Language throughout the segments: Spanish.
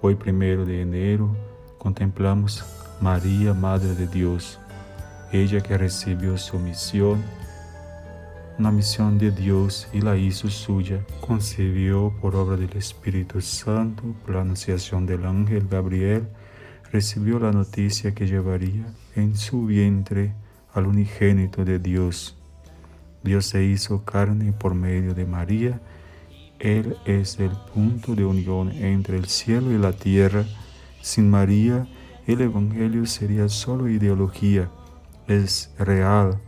Hoy primero de enero contemplamos María, Madre de Dios, ella que recibió su misión, una misión de Dios y la hizo suya, concibió por obra del Espíritu Santo, por la anunciación del ángel Gabriel, recibió la noticia que llevaría en su vientre al unigénito de Dios. Dios se hizo carne por medio de María, él es el punto de unión entre el cielo y la tierra. Sin María, el Evangelio sería solo ideología, es real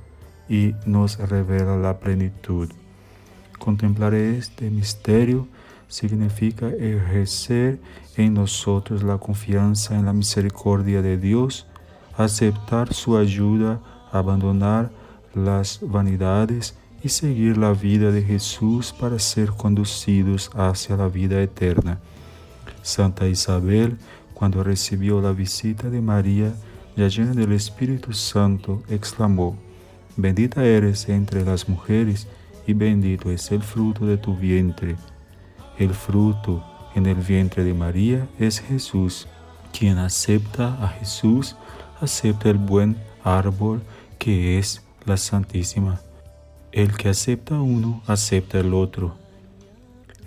y nos revela la plenitud. Contemplar este misterio significa ejercer en nosotros la confianza en la misericordia de Dios, aceptar su ayuda, abandonar las vanidades y seguir la vida de Jesús para ser conducidos hacia la vida eterna. Santa Isabel, cuando recibió la visita de María, ya llena del Espíritu Santo, exclamó, Bendita eres entre las mujeres y bendito es el fruto de tu vientre. El fruto en el vientre de María es Jesús. Quien acepta a Jesús, acepta el buen árbol que es la Santísima el que acepta uno, acepta el otro.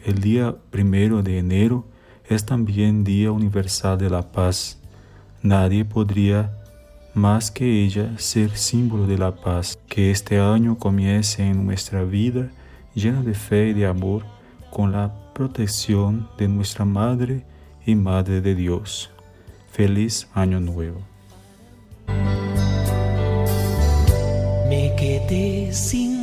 El día primero de enero es también Día Universal de la Paz. Nadie podría más que ella ser símbolo de la paz. Que este año comience en nuestra vida llena de fe y de amor con la protección de nuestra Madre y Madre de Dios. Feliz Año Nuevo. Me quedé sin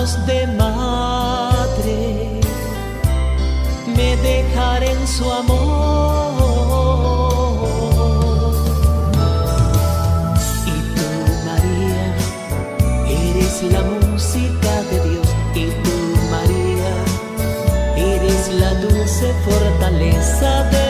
de madre, me dejaré en su amor. la música de Dios y tú, María, eres la dulce fortaleza de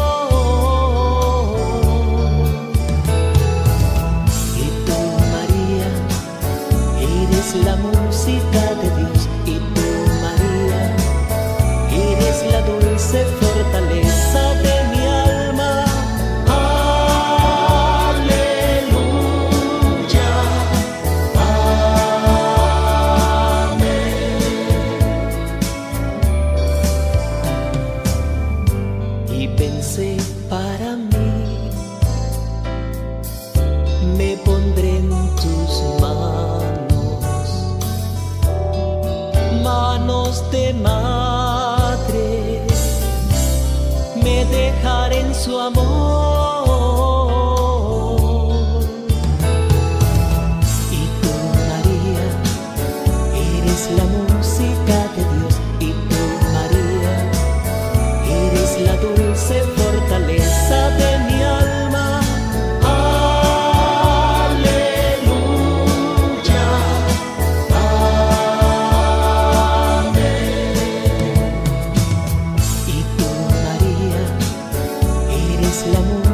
de madre, me dejaré en su amor. Y tú, María, eres la música es.